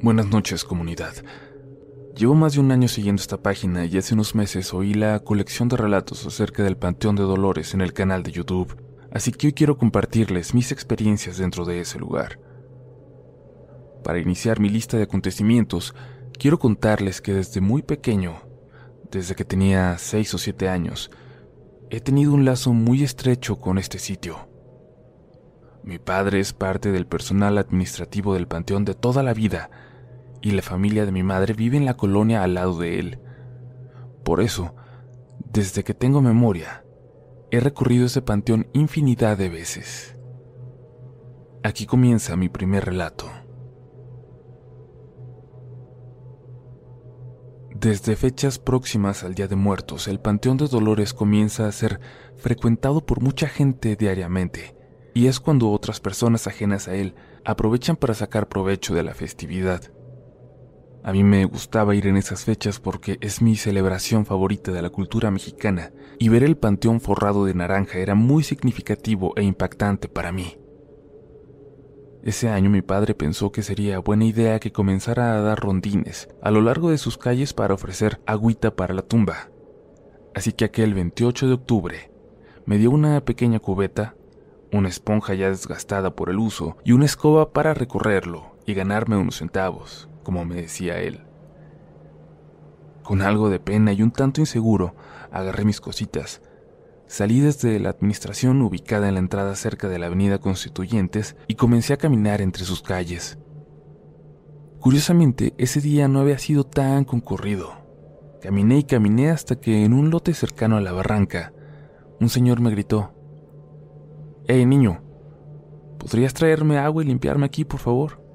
Buenas noches, comunidad. Llevo más de un año siguiendo esta página y hace unos meses oí la colección de relatos acerca del Panteón de Dolores en el canal de YouTube, así que hoy quiero compartirles mis experiencias dentro de ese lugar. Para iniciar mi lista de acontecimientos, quiero contarles que desde muy pequeño, desde que tenía 6 o 7 años, he tenido un lazo muy estrecho con este sitio. Mi padre es parte del personal administrativo del panteón de toda la vida y la familia de mi madre vive en la colonia al lado de él. Por eso, desde que tengo memoria, he recorrido ese panteón infinidad de veces. Aquí comienza mi primer relato. Desde fechas próximas al Día de Muertos, el Panteón de Dolores comienza a ser frecuentado por mucha gente diariamente, y es cuando otras personas ajenas a él aprovechan para sacar provecho de la festividad. A mí me gustaba ir en esas fechas porque es mi celebración favorita de la cultura mexicana, y ver el panteón forrado de naranja era muy significativo e impactante para mí. Ese año mi padre pensó que sería buena idea que comenzara a dar rondines a lo largo de sus calles para ofrecer agüita para la tumba. Así que aquel 28 de octubre me dio una pequeña cubeta, una esponja ya desgastada por el uso y una escoba para recorrerlo y ganarme unos centavos, como me decía él. Con algo de pena y un tanto inseguro, agarré mis cositas Salí desde la administración ubicada en la entrada cerca de la avenida Constituyentes y comencé a caminar entre sus calles. Curiosamente, ese día no había sido tan concurrido. Caminé y caminé hasta que en un lote cercano a la barranca, un señor me gritó, ¡Hey niño! ¿Podrías traerme agua y limpiarme aquí, por favor?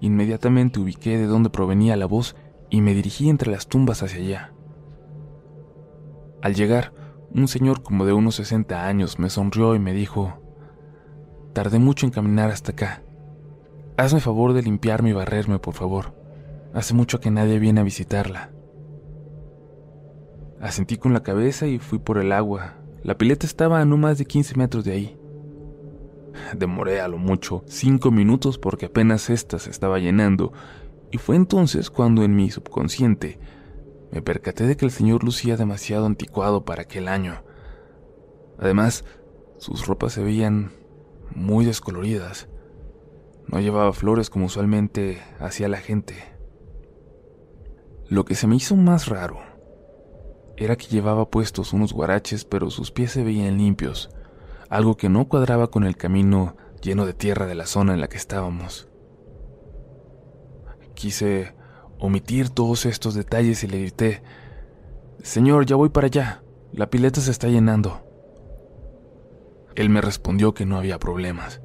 Inmediatamente ubiqué de dónde provenía la voz y me dirigí entre las tumbas hacia allá. Al llegar, un señor como de unos 60 años me sonrió y me dijo, Tardé mucho en caminar hasta acá. Hazme favor de limpiarme y barrerme, por favor. Hace mucho que nadie viene a visitarla. Asentí con la cabeza y fui por el agua. La pileta estaba a no más de 15 metros de ahí. Demoré a lo mucho cinco minutos porque apenas ésta se estaba llenando, y fue entonces cuando en mi subconsciente me percaté de que el señor lucía demasiado anticuado para aquel año. Además, sus ropas se veían muy descoloridas. No llevaba flores como usualmente hacía la gente. Lo que se me hizo más raro era que llevaba puestos unos guaraches, pero sus pies se veían limpios, algo que no cuadraba con el camino lleno de tierra de la zona en la que estábamos. Quise omitir todos estos detalles y le grité, Señor, ya voy para allá, la pileta se está llenando. Él me respondió que no había problemas.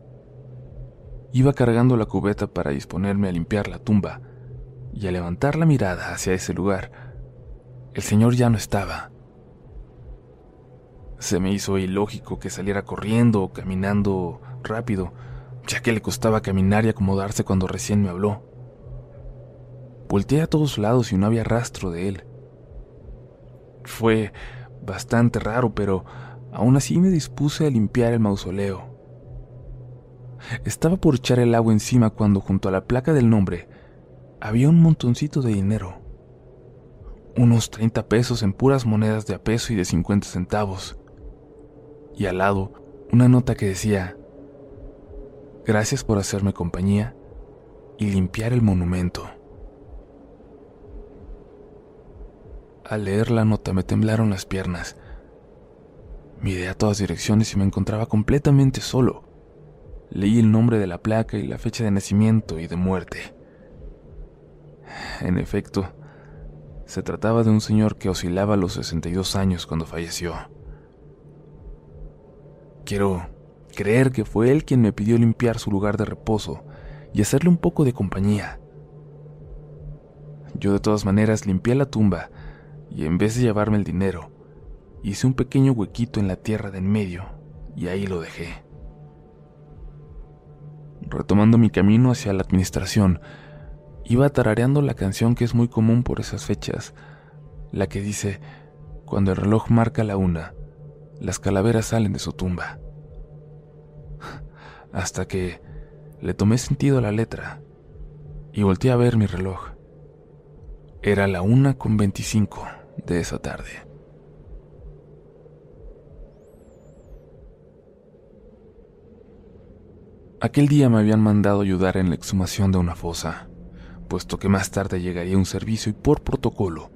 Iba cargando la cubeta para disponerme a limpiar la tumba, y al levantar la mirada hacia ese lugar, el señor ya no estaba. Se me hizo ilógico que saliera corriendo o caminando rápido, ya que le costaba caminar y acomodarse cuando recién me habló. Volteé a todos lados y no había rastro de él. Fue bastante raro, pero aún así me dispuse a limpiar el mausoleo. Estaba por echar el agua encima cuando junto a la placa del nombre había un montoncito de dinero. Unos 30 pesos en puras monedas de a peso y de 50 centavos. Y al lado, una nota que decía, Gracias por hacerme compañía y limpiar el monumento. Al leer la nota me temblaron las piernas. Miré a todas direcciones y me encontraba completamente solo. Leí el nombre de la placa y la fecha de nacimiento y de muerte. En efecto, se trataba de un señor que oscilaba los 62 años cuando falleció. Quiero creer que fue él quien me pidió limpiar su lugar de reposo y hacerle un poco de compañía. Yo de todas maneras limpié la tumba y en vez de llevarme el dinero, hice un pequeño huequito en la tierra de en medio y ahí lo dejé. Retomando mi camino hacia la administración, iba tarareando la canción que es muy común por esas fechas, la que dice, cuando el reloj marca la una, las calaveras salen de su tumba. Hasta que le tomé sentido a la letra y volteé a ver mi reloj. Era la una con veinticinco de esa tarde. Aquel día me habían mandado ayudar en la exhumación de una fosa, puesto que más tarde llegaría un servicio y por protocolo,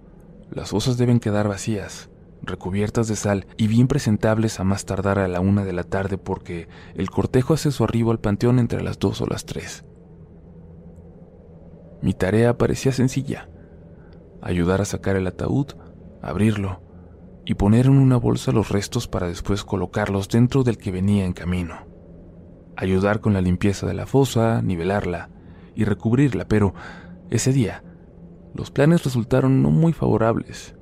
las fosas deben quedar vacías, recubiertas de sal y bien presentables a más tardar a la una de la tarde porque el cortejo hace su arribo al panteón entre las dos o las tres. Mi tarea parecía sencilla, ayudar a sacar el ataúd, abrirlo y poner en una bolsa los restos para después colocarlos dentro del que venía en camino. Ayudar con la limpieza de la fosa, nivelarla y recubrirla, pero ese día los planes resultaron no muy favorables.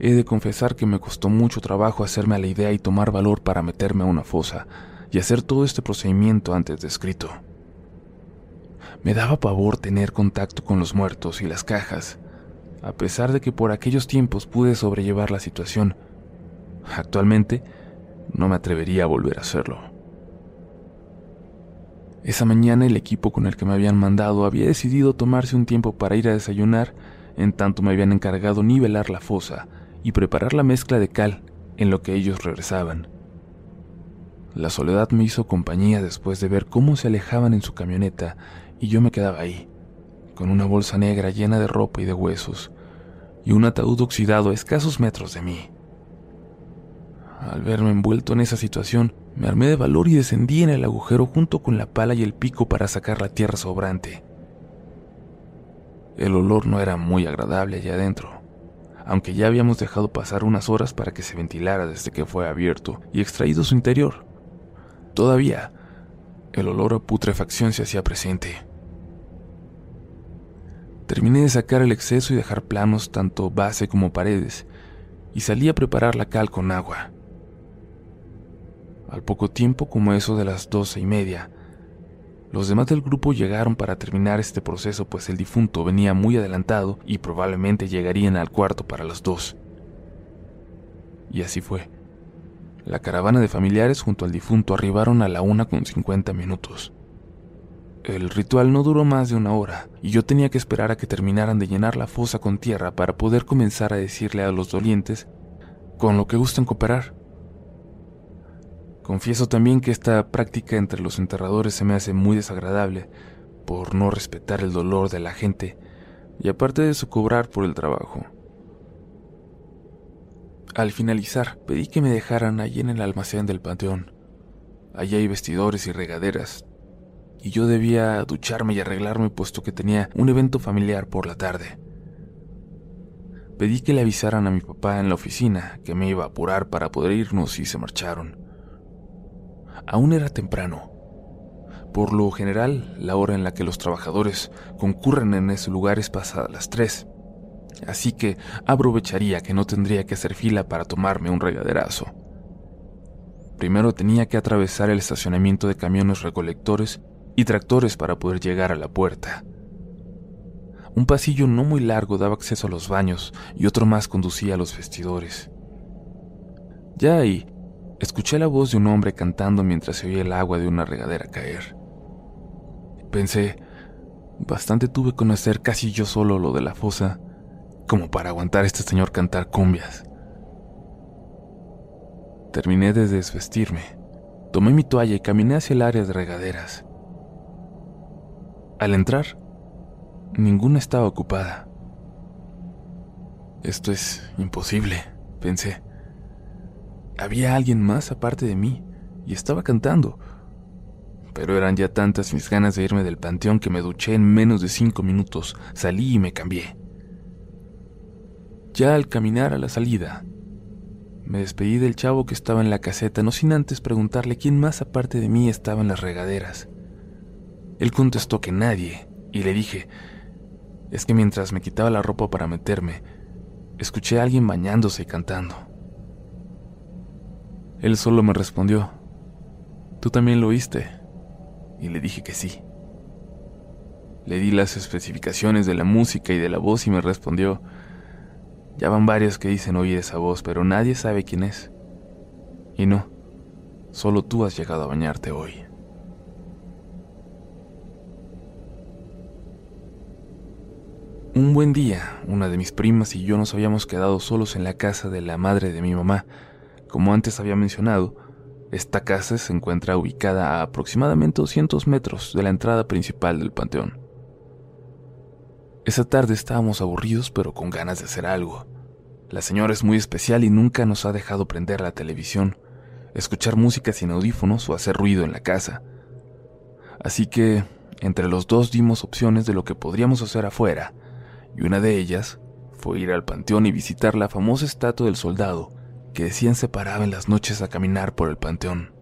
He de confesar que me costó mucho trabajo hacerme a la idea y tomar valor para meterme a una fosa y hacer todo este procedimiento antes descrito. Me daba pavor tener contacto con los muertos y las cajas, a pesar de que por aquellos tiempos pude sobrellevar la situación. Actualmente no me atrevería a volver a hacerlo. Esa mañana el equipo con el que me habían mandado había decidido tomarse un tiempo para ir a desayunar, en tanto me habían encargado nivelar la fosa y preparar la mezcla de cal en lo que ellos regresaban. La soledad me hizo compañía después de ver cómo se alejaban en su camioneta y yo me quedaba ahí, con una bolsa negra llena de ropa y de huesos, y un ataúd oxidado a escasos metros de mí. Al verme envuelto en esa situación, me armé de valor y descendí en el agujero junto con la pala y el pico para sacar la tierra sobrante. El olor no era muy agradable allá adentro, aunque ya habíamos dejado pasar unas horas para que se ventilara desde que fue abierto y extraído su interior. Todavía, el olor a putrefacción se hacía presente. Terminé de sacar el exceso y dejar planos tanto base como paredes, y salí a preparar la cal con agua. Al poco tiempo, como eso de las doce y media, los demás del grupo llegaron para terminar este proceso, pues el difunto venía muy adelantado y probablemente llegarían al cuarto para las dos. Y así fue. La caravana de familiares junto al difunto arribaron a la una con cincuenta minutos. El ritual no duró más de una hora, y yo tenía que esperar a que terminaran de llenar la fosa con tierra para poder comenzar a decirle a los dolientes con lo que gusten cooperar. Confieso también que esta práctica entre los enterradores se me hace muy desagradable por no respetar el dolor de la gente y aparte de su cobrar por el trabajo. Al finalizar, pedí que me dejaran allí en el almacén del panteón. Allí hay vestidores y regaderas, y yo debía ducharme y arreglarme puesto que tenía un evento familiar por la tarde. Pedí que le avisaran a mi papá en la oficina que me iba a apurar para poder irnos y se marcharon. Aún era temprano. Por lo general, la hora en la que los trabajadores concurren en ese lugar es pasada las tres, así que aprovecharía que no tendría que hacer fila para tomarme un regaderazo. Primero tenía que atravesar el estacionamiento de camiones recolectores y tractores para poder llegar a la puerta. Un pasillo no muy largo daba acceso a los baños y otro más conducía a los vestidores. Ya ahí, escuché la voz de un hombre cantando mientras se oía el agua de una regadera caer. Pensé, bastante tuve con hacer casi yo solo lo de la fosa, como para aguantar a este señor cantar cumbias. Terminé de desvestirme, tomé mi toalla y caminé hacia el área de regaderas. Al entrar, ninguna estaba ocupada. Esto es imposible, pensé. Había alguien más aparte de mí y estaba cantando. Pero eran ya tantas mis ganas de irme del panteón que me duché en menos de cinco minutos, salí y me cambié. Ya al caminar a la salida, me despedí del chavo que estaba en la caseta, no sin antes preguntarle quién más aparte de mí estaba en las regaderas. Él contestó que nadie, y le dije, es que mientras me quitaba la ropa para meterme, escuché a alguien bañándose y cantando. Él solo me respondió, ¿tú también lo oíste? Y le dije que sí. Le di las especificaciones de la música y de la voz y me respondió, ya van varios que dicen oír esa voz, pero nadie sabe quién es. Y no, solo tú has llegado a bañarte hoy. Un buen día, una de mis primas y yo nos habíamos quedado solos en la casa de la madre de mi mamá, como antes había mencionado, esta casa se encuentra ubicada a aproximadamente 200 metros de la entrada principal del panteón. Esa tarde estábamos aburridos pero con ganas de hacer algo. La señora es muy especial y nunca nos ha dejado prender la televisión, escuchar música sin audífonos o hacer ruido en la casa. Así que, entre los dos dimos opciones de lo que podríamos hacer afuera, y una de ellas fue ir al panteón y visitar la famosa estatua del soldado que decían se paraba en las noches a caminar por el panteón.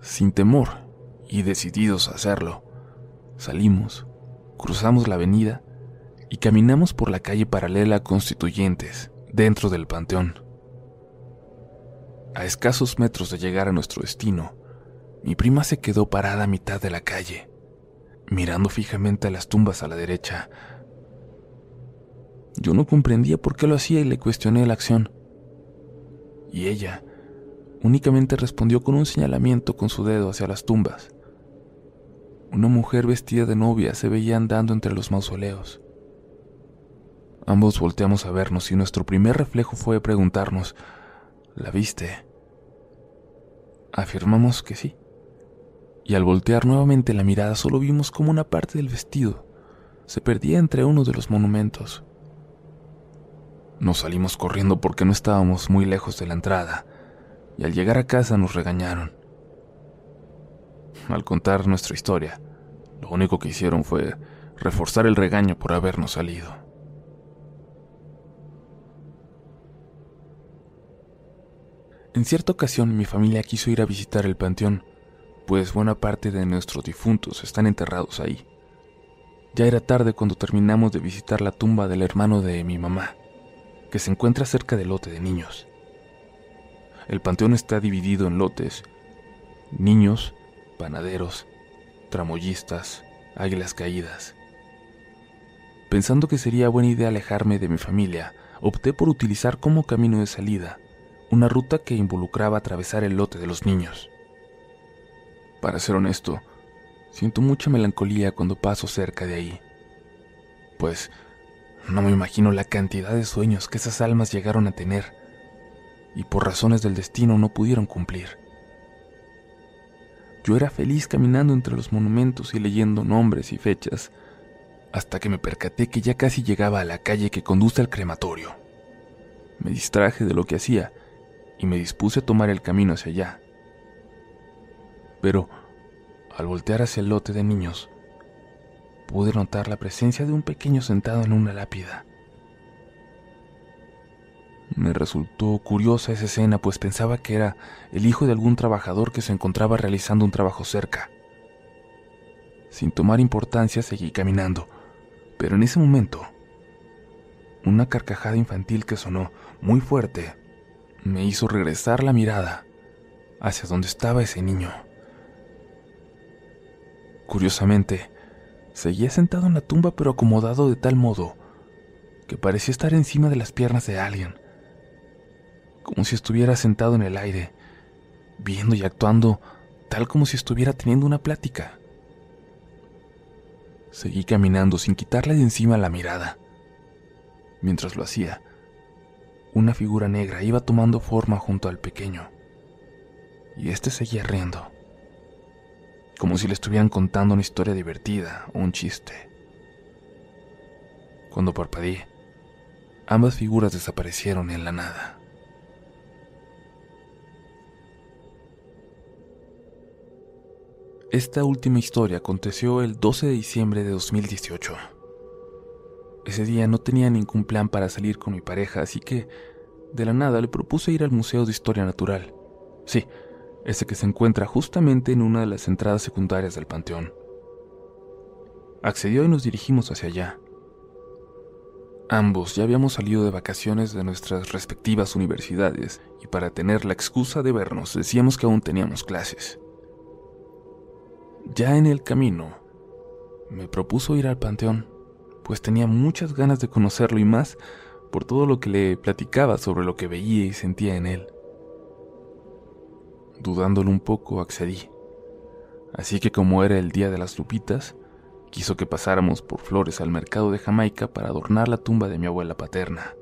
Sin temor y decididos a hacerlo, salimos, cruzamos la avenida y caminamos por la calle paralela a Constituyentes, dentro del panteón. A escasos metros de llegar a nuestro destino, mi prima se quedó parada a mitad de la calle, mirando fijamente a las tumbas a la derecha, yo no comprendía por qué lo hacía y le cuestioné la acción. Y ella únicamente respondió con un señalamiento con su dedo hacia las tumbas. Una mujer vestida de novia se veía andando entre los mausoleos. Ambos volteamos a vernos y nuestro primer reflejo fue preguntarnos, ¿la viste? Afirmamos que sí. Y al voltear nuevamente la mirada solo vimos como una parte del vestido se perdía entre uno de los monumentos. Nos salimos corriendo porque no estábamos muy lejos de la entrada, y al llegar a casa nos regañaron. Al contar nuestra historia, lo único que hicieron fue reforzar el regaño por habernos salido. En cierta ocasión mi familia quiso ir a visitar el panteón, pues buena parte de nuestros difuntos están enterrados ahí. Ya era tarde cuando terminamos de visitar la tumba del hermano de mi mamá que se encuentra cerca del lote de niños. El panteón está dividido en lotes. Niños, panaderos, tramoyistas, águilas caídas. Pensando que sería buena idea alejarme de mi familia, opté por utilizar como camino de salida una ruta que involucraba atravesar el lote de los niños. Para ser honesto, siento mucha melancolía cuando paso cerca de ahí, pues no me imagino la cantidad de sueños que esas almas llegaron a tener y por razones del destino no pudieron cumplir. Yo era feliz caminando entre los monumentos y leyendo nombres y fechas, hasta que me percaté que ya casi llegaba a la calle que conduce al crematorio. Me distraje de lo que hacía y me dispuse a tomar el camino hacia allá. Pero, al voltear hacia el lote de niños, pude notar la presencia de un pequeño sentado en una lápida. Me resultó curiosa esa escena, pues pensaba que era el hijo de algún trabajador que se encontraba realizando un trabajo cerca. Sin tomar importancia seguí caminando, pero en ese momento, una carcajada infantil que sonó muy fuerte me hizo regresar la mirada hacia donde estaba ese niño. Curiosamente, Seguía sentado en la tumba pero acomodado de tal modo que parecía estar encima de las piernas de alguien, como si estuviera sentado en el aire, viendo y actuando tal como si estuviera teniendo una plática. Seguí caminando sin quitarle de encima la mirada. Mientras lo hacía, una figura negra iba tomando forma junto al pequeño, y éste seguía riendo como si le estuvieran contando una historia divertida o un chiste. Cuando parpadeé, ambas figuras desaparecieron en la nada. Esta última historia aconteció el 12 de diciembre de 2018. Ese día no tenía ningún plan para salir con mi pareja, así que de la nada le propuse ir al Museo de Historia Natural. Sí, ese que se encuentra justamente en una de las entradas secundarias del panteón. Accedió y nos dirigimos hacia allá. Ambos ya habíamos salido de vacaciones de nuestras respectivas universidades y para tener la excusa de vernos decíamos que aún teníamos clases. Ya en el camino, me propuso ir al panteón, pues tenía muchas ganas de conocerlo y más por todo lo que le platicaba sobre lo que veía y sentía en él. Dudándolo un poco, accedí. Así que como era el día de las lupitas, quiso que pasáramos por flores al mercado de Jamaica para adornar la tumba de mi abuela paterna.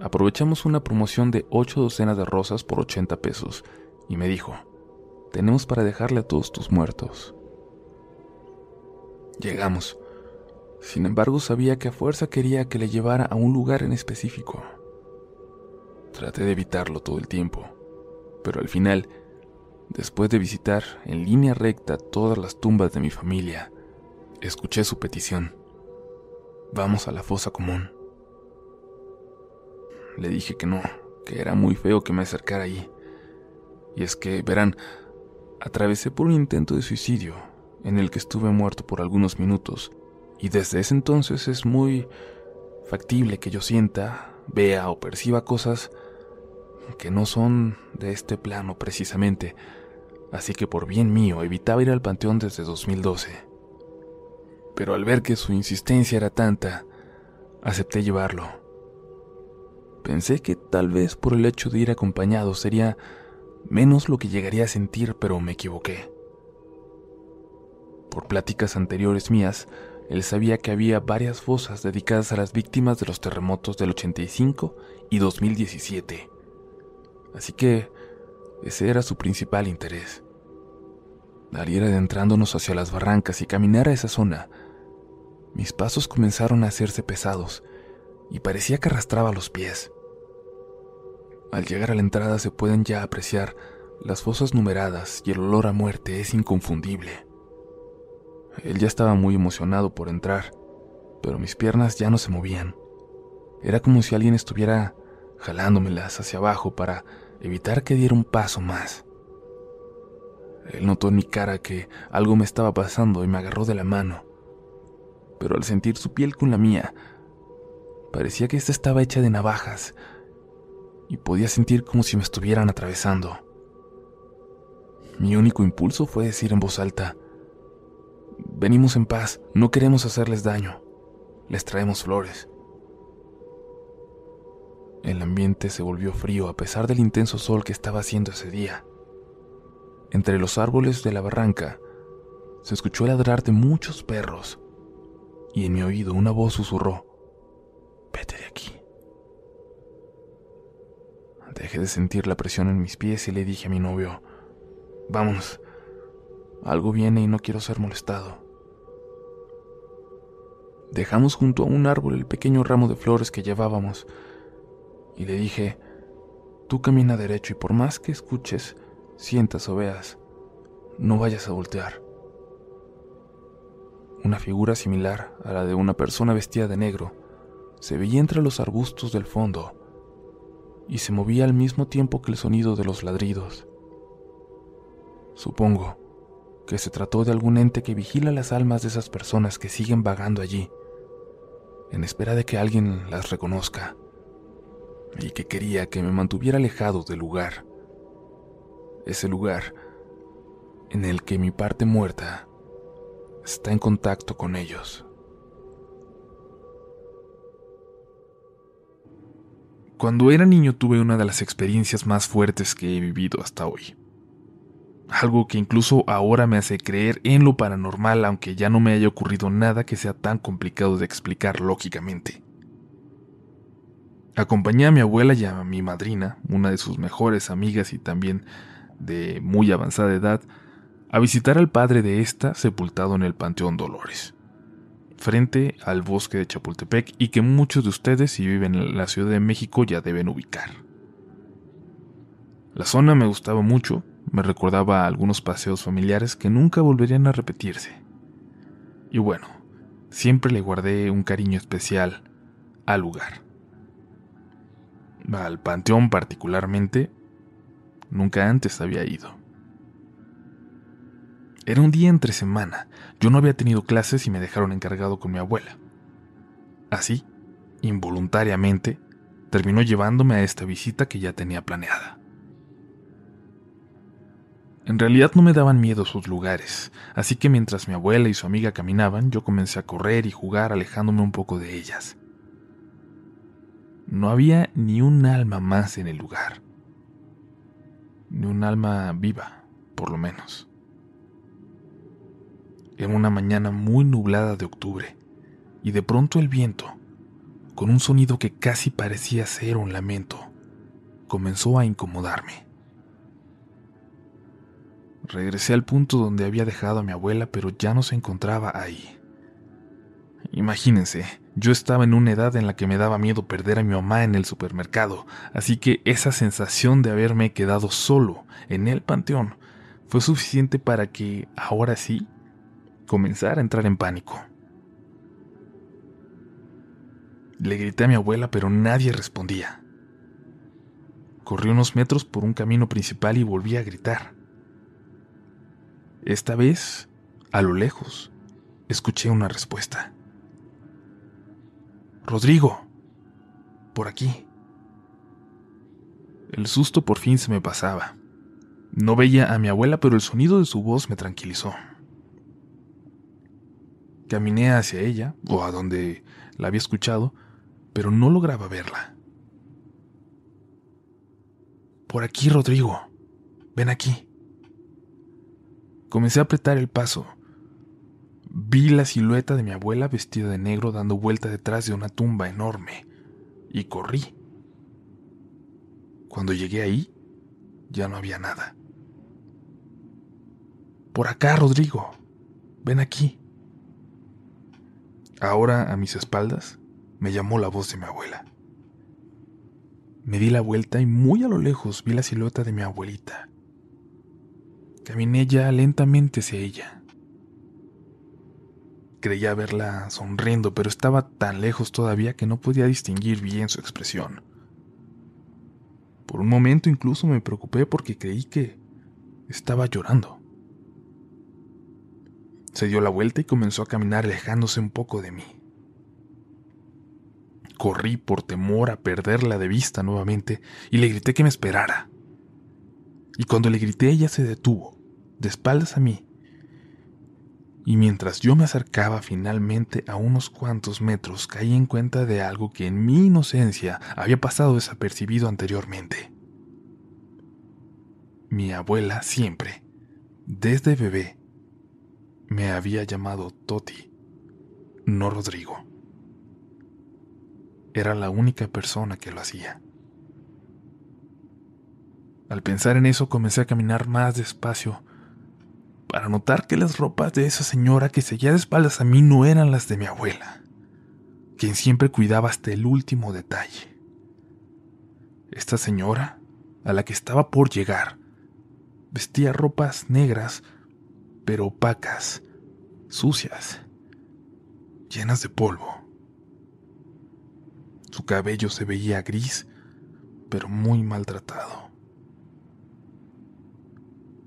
Aprovechamos una promoción de ocho docenas de rosas por 80 pesos y me dijo, tenemos para dejarle a todos tus muertos. Llegamos. Sin embargo, sabía que a fuerza quería que le llevara a un lugar en específico. Traté de evitarlo todo el tiempo, pero al final, después de visitar en línea recta todas las tumbas de mi familia, escuché su petición. Vamos a la fosa común. Le dije que no, que era muy feo que me acercara allí. Y es que, verán, atravesé por un intento de suicidio en el que estuve muerto por algunos minutos, y desde ese entonces es muy factible que yo sienta, vea o perciba cosas que no son de este plano precisamente, así que por bien mío evitaba ir al panteón desde 2012. Pero al ver que su insistencia era tanta, acepté llevarlo. Pensé que tal vez por el hecho de ir acompañado sería menos lo que llegaría a sentir, pero me equivoqué. Por pláticas anteriores mías, él sabía que había varias fosas dedicadas a las víctimas de los terremotos del 85 y 2017. Así que ese era su principal interés. Al ir adentrándonos hacia las barrancas y caminar a esa zona, mis pasos comenzaron a hacerse pesados y parecía que arrastraba los pies. Al llegar a la entrada se pueden ya apreciar las fosas numeradas y el olor a muerte es inconfundible. Él ya estaba muy emocionado por entrar, pero mis piernas ya no se movían. Era como si alguien estuviera jalándomelas hacia abajo para evitar que diera un paso más. Él notó en mi cara que algo me estaba pasando y me agarró de la mano. Pero al sentir su piel con la mía, parecía que ésta estaba hecha de navajas y podía sentir como si me estuvieran atravesando. Mi único impulso fue decir en voz alta, Venimos en paz, no queremos hacerles daño, les traemos flores. El ambiente se volvió frío a pesar del intenso sol que estaba haciendo ese día. Entre los árboles de la barranca se escuchó el ladrar de muchos perros y en mi oído una voz susurró, vete de aquí. Dejé de sentir la presión en mis pies y le dije a mi novio, vámonos, algo viene y no quiero ser molestado. Dejamos junto a un árbol el pequeño ramo de flores que llevábamos y le dije, tú camina derecho y por más que escuches, sientas o veas, no vayas a voltear. Una figura similar a la de una persona vestida de negro se veía entre los arbustos del fondo y se movía al mismo tiempo que el sonido de los ladridos. Supongo que se trató de algún ente que vigila las almas de esas personas que siguen vagando allí, en espera de que alguien las reconozca, y que quería que me mantuviera alejado del lugar, ese lugar en el que mi parte muerta está en contacto con ellos. Cuando era niño tuve una de las experiencias más fuertes que he vivido hasta hoy. Algo que incluso ahora me hace creer en lo paranormal aunque ya no me haya ocurrido nada que sea tan complicado de explicar lógicamente. Acompañé a mi abuela y a mi madrina, una de sus mejores amigas y también de muy avanzada edad, a visitar al padre de esta sepultado en el Panteón Dolores frente al bosque de Chapultepec y que muchos de ustedes si viven en la Ciudad de México ya deben ubicar. La zona me gustaba mucho, me recordaba algunos paseos familiares que nunca volverían a repetirse. Y bueno, siempre le guardé un cariño especial al lugar. Al panteón particularmente, nunca antes había ido. Era un día entre semana. Yo no había tenido clases y me dejaron encargado con mi abuela. Así, involuntariamente, terminó llevándome a esta visita que ya tenía planeada. En realidad no me daban miedo sus lugares, así que mientras mi abuela y su amiga caminaban, yo comencé a correr y jugar alejándome un poco de ellas. No había ni un alma más en el lugar. Ni un alma viva, por lo menos. Era una mañana muy nublada de octubre, y de pronto el viento, con un sonido que casi parecía ser un lamento, comenzó a incomodarme. Regresé al punto donde había dejado a mi abuela, pero ya no se encontraba ahí. Imagínense, yo estaba en una edad en la que me daba miedo perder a mi mamá en el supermercado, así que esa sensación de haberme quedado solo en el panteón fue suficiente para que, ahora sí, comenzara a entrar en pánico. Le grité a mi abuela, pero nadie respondía. Corrí unos metros por un camino principal y volví a gritar. Esta vez, a lo lejos, escuché una respuesta. Rodrigo, por aquí. El susto por fin se me pasaba. No veía a mi abuela, pero el sonido de su voz me tranquilizó. Caminé hacia ella, o a donde la había escuchado, pero no lograba verla. Por aquí, Rodrigo. Ven aquí. Comencé a apretar el paso. Vi la silueta de mi abuela vestida de negro dando vuelta detrás de una tumba enorme y corrí. Cuando llegué ahí, ya no había nada. Por acá, Rodrigo. Ven aquí. Ahora, a mis espaldas, me llamó la voz de mi abuela. Me di la vuelta y muy a lo lejos vi la silueta de mi abuelita. Caminé ya lentamente hacia ella. Creía verla sonriendo, pero estaba tan lejos todavía que no podía distinguir bien su expresión. Por un momento incluso me preocupé porque creí que estaba llorando. Se dio la vuelta y comenzó a caminar alejándose un poco de mí. Corrí por temor a perderla de vista nuevamente y le grité que me esperara y cuando le grité ella se detuvo, de espaldas a mí. Y mientras yo me acercaba finalmente a unos cuantos metros, caí en cuenta de algo que en mi inocencia había pasado desapercibido anteriormente. Mi abuela siempre, desde bebé, me había llamado Toti, no Rodrigo. Era la única persona que lo hacía. Al pensar en eso comencé a caminar más despacio para notar que las ropas de esa señora que seguía de espaldas a mí no eran las de mi abuela, quien siempre cuidaba hasta el último detalle. Esta señora, a la que estaba por llegar, vestía ropas negras, pero opacas, sucias, llenas de polvo. Su cabello se veía gris, pero muy maltratado.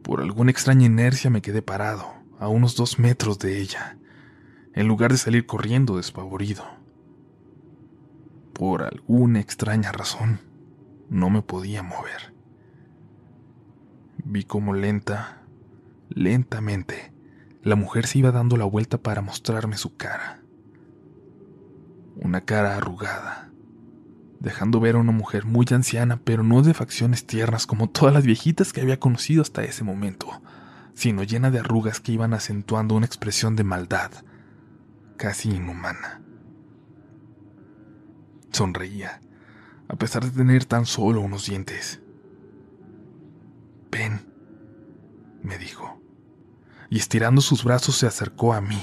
Por alguna extraña inercia me quedé parado, a unos dos metros de ella, en lugar de salir corriendo despavorido. Por alguna extraña razón, no me podía mover. Vi como lenta, lentamente, la mujer se iba dando la vuelta para mostrarme su cara. Una cara arrugada, dejando ver a una mujer muy anciana, pero no de facciones tiernas como todas las viejitas que había conocido hasta ese momento, sino llena de arrugas que iban acentuando una expresión de maldad, casi inhumana. Sonreía, a pesar de tener tan solo unos dientes. Ven, me dijo, y estirando sus brazos se acercó a mí.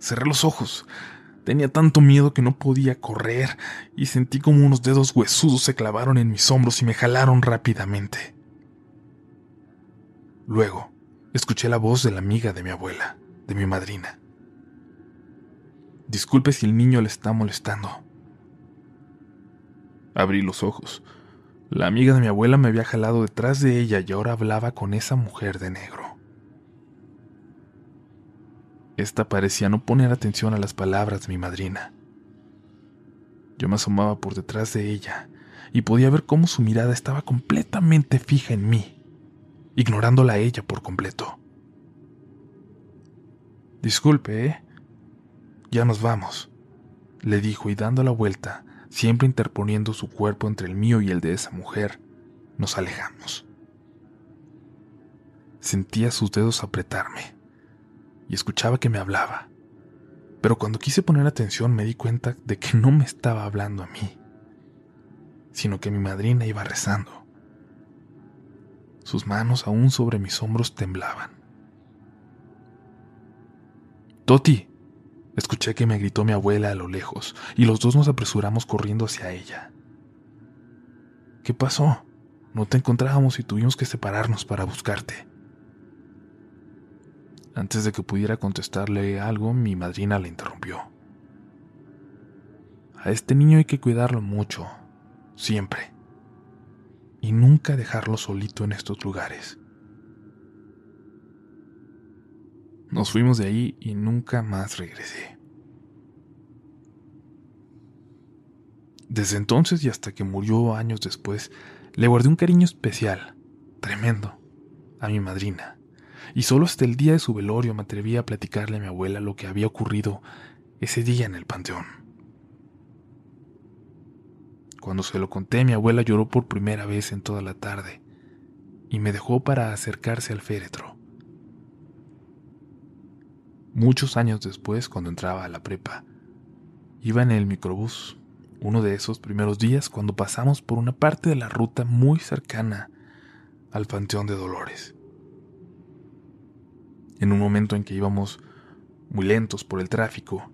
Cerré los ojos, Tenía tanto miedo que no podía correr y sentí como unos dedos huesudos se clavaron en mis hombros y me jalaron rápidamente. Luego, escuché la voz de la amiga de mi abuela, de mi madrina. Disculpe si el niño le está molestando. Abrí los ojos. La amiga de mi abuela me había jalado detrás de ella y ahora hablaba con esa mujer de negro. Esta parecía no poner atención a las palabras de mi madrina. Yo me asomaba por detrás de ella y podía ver cómo su mirada estaba completamente fija en mí, ignorándola a ella por completo. Disculpe, ¿eh? Ya nos vamos, le dijo y dando la vuelta, siempre interponiendo su cuerpo entre el mío y el de esa mujer, nos alejamos. Sentía sus dedos apretarme y escuchaba que me hablaba. Pero cuando quise poner atención me di cuenta de que no me estaba hablando a mí, sino que mi madrina iba rezando. Sus manos aún sobre mis hombros temblaban. Toti, escuché que me gritó mi abuela a lo lejos, y los dos nos apresuramos corriendo hacia ella. ¿Qué pasó? No te encontrábamos y tuvimos que separarnos para buscarte. Antes de que pudiera contestarle algo, mi madrina la interrumpió. A este niño hay que cuidarlo mucho, siempre, y nunca dejarlo solito en estos lugares. Nos fuimos de ahí y nunca más regresé. Desde entonces y hasta que murió años después, le guardé un cariño especial, tremendo, a mi madrina, y solo hasta el día de su velorio me atreví a platicarle a mi abuela lo que había ocurrido ese día en el panteón. Cuando se lo conté, mi abuela lloró por primera vez en toda la tarde y me dejó para acercarse al féretro. Muchos años después, cuando entraba a la prepa, iba en el microbús uno de esos primeros días cuando pasamos por una parte de la ruta muy cercana al Panteón de Dolores. En un momento en que íbamos muy lentos por el tráfico,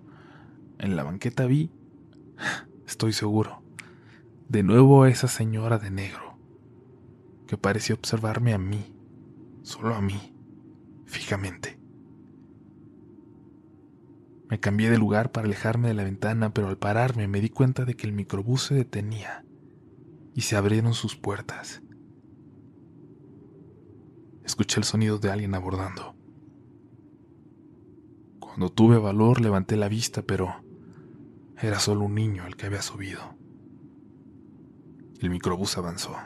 en la banqueta vi, estoy seguro, de nuevo a esa señora de negro, que parecía observarme a mí, solo a mí, fijamente. Me cambié de lugar para alejarme de la ventana, pero al pararme me di cuenta de que el microbús se detenía y se abrieron sus puertas. Escuché el sonido de alguien abordando. Cuando tuve valor levanté la vista, pero era solo un niño el que había subido. El microbús avanzó.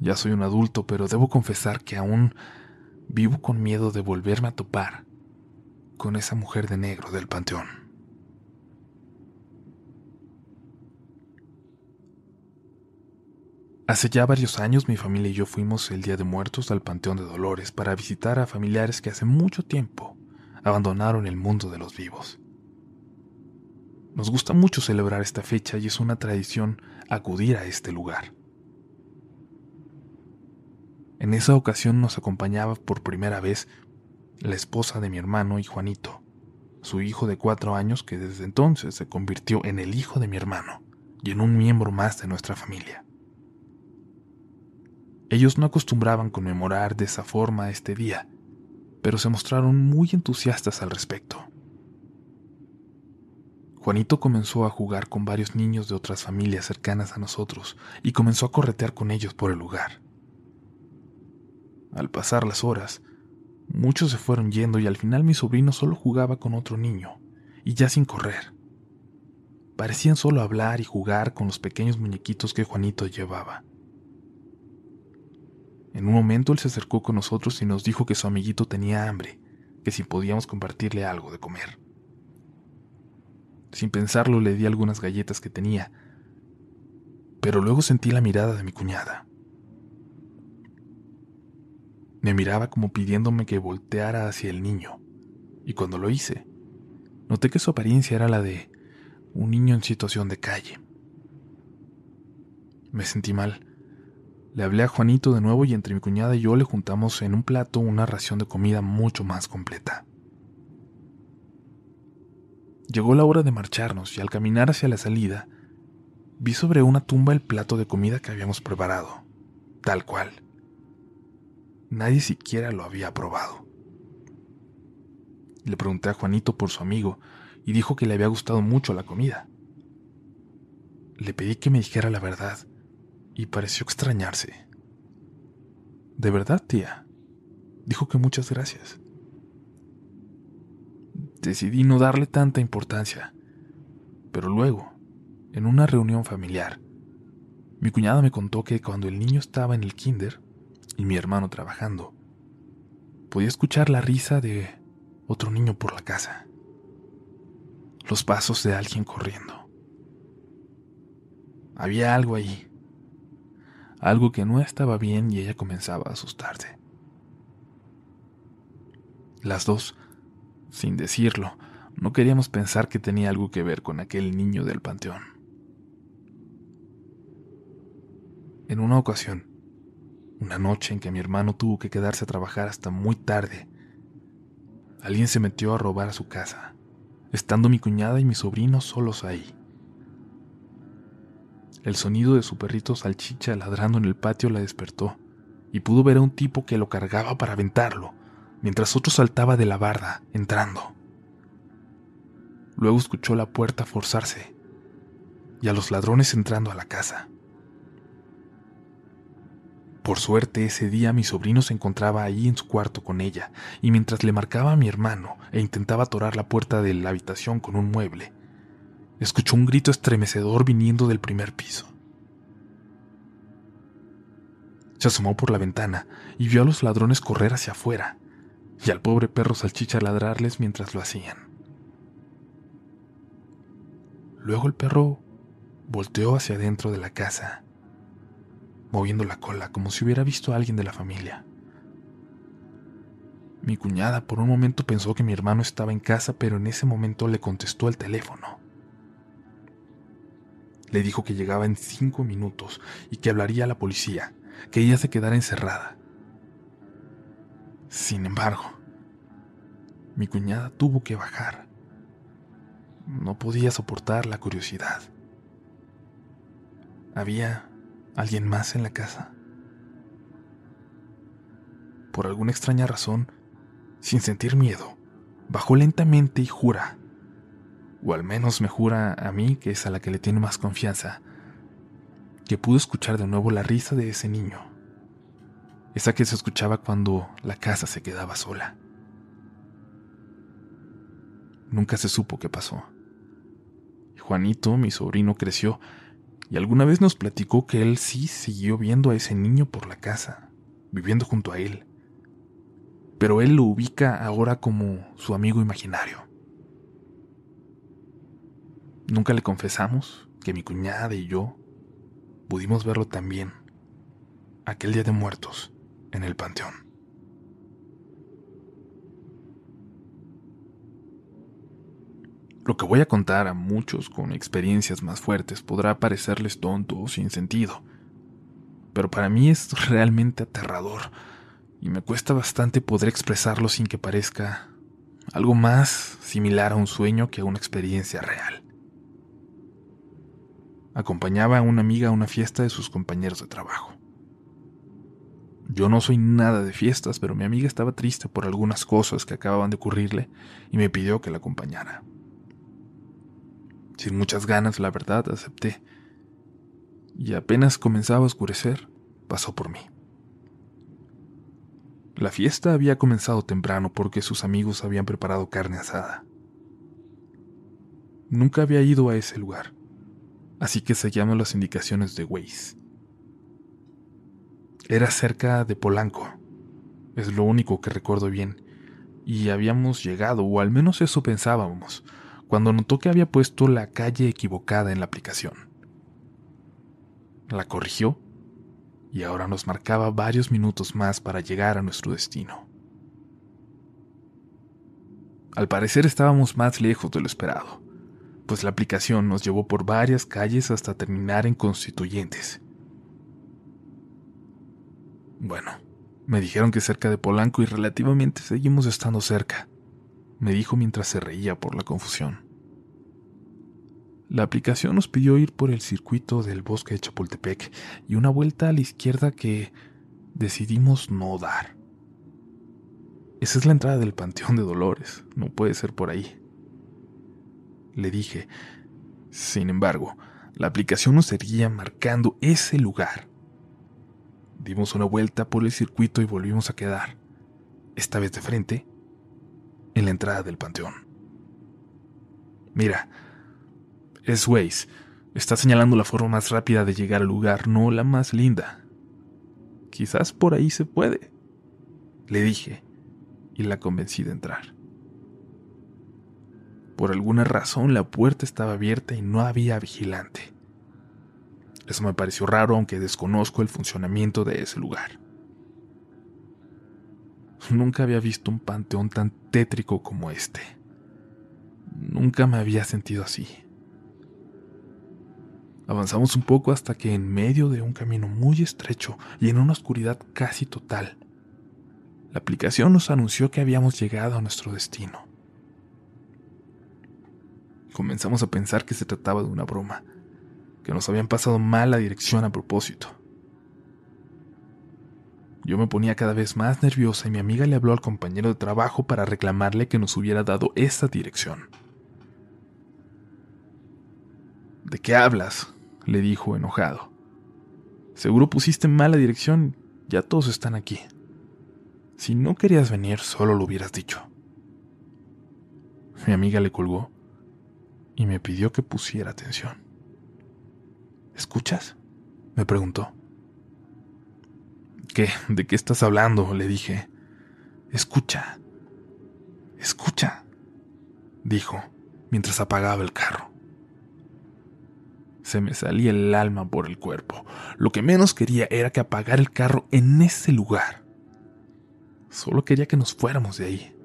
Ya soy un adulto, pero debo confesar que aún vivo con miedo de volverme a topar con esa mujer de negro del panteón. Hace ya varios años mi familia y yo fuimos el Día de Muertos al Panteón de Dolores para visitar a familiares que hace mucho tiempo abandonaron el mundo de los vivos. Nos gusta mucho celebrar esta fecha y es una tradición acudir a este lugar. En esa ocasión nos acompañaba por primera vez la esposa de mi hermano y Juanito, su hijo de cuatro años que desde entonces se convirtió en el hijo de mi hermano y en un miembro más de nuestra familia. Ellos no acostumbraban conmemorar de esa forma este día, pero se mostraron muy entusiastas al respecto. Juanito comenzó a jugar con varios niños de otras familias cercanas a nosotros y comenzó a corretear con ellos por el lugar. Al pasar las horas, Muchos se fueron yendo y al final mi sobrino solo jugaba con otro niño, y ya sin correr. Parecían solo hablar y jugar con los pequeños muñequitos que Juanito llevaba. En un momento él se acercó con nosotros y nos dijo que su amiguito tenía hambre, que si podíamos compartirle algo de comer. Sin pensarlo le di algunas galletas que tenía, pero luego sentí la mirada de mi cuñada. Me miraba como pidiéndome que volteara hacia el niño, y cuando lo hice, noté que su apariencia era la de un niño en situación de calle. Me sentí mal. Le hablé a Juanito de nuevo y entre mi cuñada y yo le juntamos en un plato una ración de comida mucho más completa. Llegó la hora de marcharnos y al caminar hacia la salida, vi sobre una tumba el plato de comida que habíamos preparado, tal cual Nadie siquiera lo había probado. Le pregunté a Juanito por su amigo y dijo que le había gustado mucho la comida. Le pedí que me dijera la verdad y pareció extrañarse. ¿De verdad, tía? Dijo que muchas gracias. Decidí no darle tanta importancia, pero luego, en una reunión familiar, mi cuñada me contó que cuando el niño estaba en el kinder, y mi hermano trabajando. Podía escuchar la risa de otro niño por la casa, los pasos de alguien corriendo. Había algo ahí, algo que no estaba bien y ella comenzaba a asustarse. Las dos, sin decirlo, no queríamos pensar que tenía algo que ver con aquel niño del panteón. En una ocasión, una noche en que mi hermano tuvo que quedarse a trabajar hasta muy tarde, alguien se metió a robar a su casa, estando mi cuñada y mi sobrino solos ahí. El sonido de su perrito salchicha ladrando en el patio la despertó y pudo ver a un tipo que lo cargaba para aventarlo, mientras otro saltaba de la barda, entrando. Luego escuchó la puerta forzarse y a los ladrones entrando a la casa. Por suerte ese día mi sobrino se encontraba ahí en su cuarto con ella, y mientras le marcaba a mi hermano e intentaba atorar la puerta de la habitación con un mueble, escuchó un grito estremecedor viniendo del primer piso. Se asomó por la ventana y vio a los ladrones correr hacia afuera, y al pobre perro salchicha ladrarles mientras lo hacían. Luego el perro volteó hacia adentro de la casa moviendo la cola como si hubiera visto a alguien de la familia. Mi cuñada por un momento pensó que mi hermano estaba en casa, pero en ese momento le contestó el teléfono. Le dijo que llegaba en cinco minutos y que hablaría a la policía, que ella se quedara encerrada. Sin embargo, mi cuñada tuvo que bajar. No podía soportar la curiosidad. Había alguien más en la casa. Por alguna extraña razón, sin sentir miedo, bajó lentamente y jura, o al menos me jura a mí, que es a la que le tiene más confianza, que pudo escuchar de nuevo la risa de ese niño, esa que se escuchaba cuando la casa se quedaba sola. Nunca se supo qué pasó. Juanito, mi sobrino, creció y alguna vez nos platicó que él sí siguió viendo a ese niño por la casa, viviendo junto a él. Pero él lo ubica ahora como su amigo imaginario. Nunca le confesamos que mi cuñada y yo pudimos verlo también aquel día de muertos en el panteón. Lo que voy a contar a muchos con experiencias más fuertes podrá parecerles tonto o sin sentido, pero para mí es realmente aterrador y me cuesta bastante poder expresarlo sin que parezca algo más similar a un sueño que a una experiencia real. Acompañaba a una amiga a una fiesta de sus compañeros de trabajo. Yo no soy nada de fiestas, pero mi amiga estaba triste por algunas cosas que acababan de ocurrirle y me pidió que la acompañara. Sin muchas ganas, la verdad, acepté. Y apenas comenzaba a oscurecer, pasó por mí. La fiesta había comenzado temprano porque sus amigos habían preparado carne asada. Nunca había ido a ese lugar, así que seguíamos las indicaciones de Waze. Era cerca de Polanco, es lo único que recuerdo bien, y habíamos llegado, o al menos eso pensábamos, cuando notó que había puesto la calle equivocada en la aplicación. La corrigió y ahora nos marcaba varios minutos más para llegar a nuestro destino. Al parecer estábamos más lejos de lo esperado, pues la aplicación nos llevó por varias calles hasta terminar en Constituyentes. Bueno, me dijeron que cerca de Polanco y relativamente seguimos estando cerca me dijo mientras se reía por la confusión. La aplicación nos pidió ir por el circuito del bosque de Chapultepec y una vuelta a la izquierda que decidimos no dar. Esa es la entrada del Panteón de Dolores, no puede ser por ahí. Le dije, sin embargo, la aplicación nos seguía marcando ese lugar. Dimos una vuelta por el circuito y volvimos a quedar, esta vez de frente, en la entrada del panteón. Mira, es Waze. Está señalando la forma más rápida de llegar al lugar, no la más linda. Quizás por ahí se puede. Le dije, y la convencí de entrar. Por alguna razón la puerta estaba abierta y no había vigilante. Eso me pareció raro aunque desconozco el funcionamiento de ese lugar. Nunca había visto un panteón tan tétrico como este. Nunca me había sentido así. Avanzamos un poco hasta que en medio de un camino muy estrecho y en una oscuridad casi total, la aplicación nos anunció que habíamos llegado a nuestro destino. Comenzamos a pensar que se trataba de una broma, que nos habían pasado mal la dirección a propósito. Yo me ponía cada vez más nerviosa y mi amiga le habló al compañero de trabajo para reclamarle que nos hubiera dado esa dirección. ¿De qué hablas? le dijo enojado. Seguro pusiste mala dirección, ya todos están aquí. Si no querías venir, solo lo hubieras dicho. Mi amiga le colgó y me pidió que pusiera atención. ¿Escuchas? me preguntó. ¿Qué? ¿De qué estás hablando? le dije. Escucha. Escucha, dijo mientras apagaba el carro. Se me salía el alma por el cuerpo. Lo que menos quería era que apagara el carro en ese lugar. Solo quería que nos fuéramos de ahí.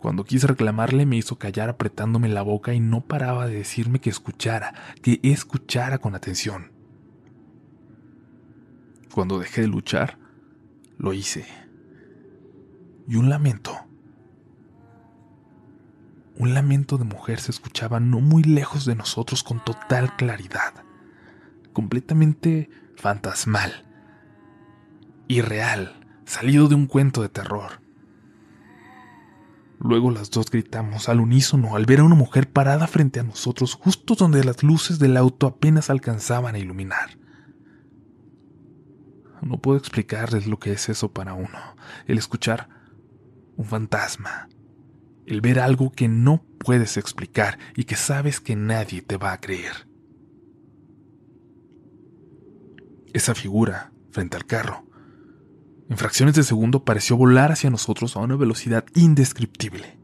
Cuando quise reclamarle me hizo callar apretándome la boca y no paraba de decirme que escuchara, que escuchara con atención. Cuando dejé de luchar, lo hice. Y un lamento un lamento de mujer se escuchaba no muy lejos de nosotros con total claridad, completamente fantasmal, irreal, salido de un cuento de terror. Luego las dos gritamos al unísono al ver a una mujer parada frente a nosotros justo donde las luces del auto apenas alcanzaban a iluminar. No puedo explicarles lo que es eso para uno, el escuchar un fantasma, el ver algo que no puedes explicar y que sabes que nadie te va a creer. Esa figura, frente al carro, en fracciones de segundo pareció volar hacia nosotros a una velocidad indescriptible.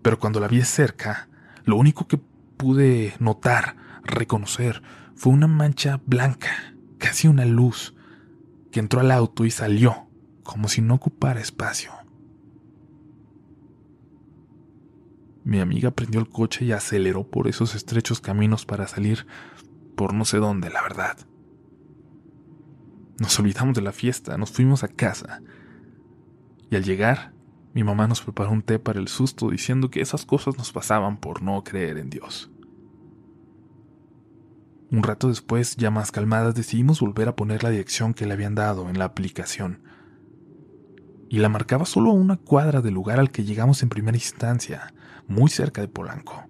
Pero cuando la vi cerca, lo único que pude notar, reconocer, fue una mancha blanca, casi una luz, que entró al auto y salió, como si no ocupara espacio. Mi amiga prendió el coche y aceleró por esos estrechos caminos para salir por no sé dónde, la verdad. Nos olvidamos de la fiesta, nos fuimos a casa. Y al llegar, mi mamá nos preparó un té para el susto diciendo que esas cosas nos pasaban por no creer en Dios. Un rato después, ya más calmadas, decidimos volver a poner la dirección que le habían dado en la aplicación. Y la marcaba solo a una cuadra del lugar al que llegamos en primera instancia, muy cerca de Polanco.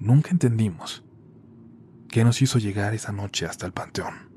Nunca entendimos qué nos hizo llegar esa noche hasta el panteón.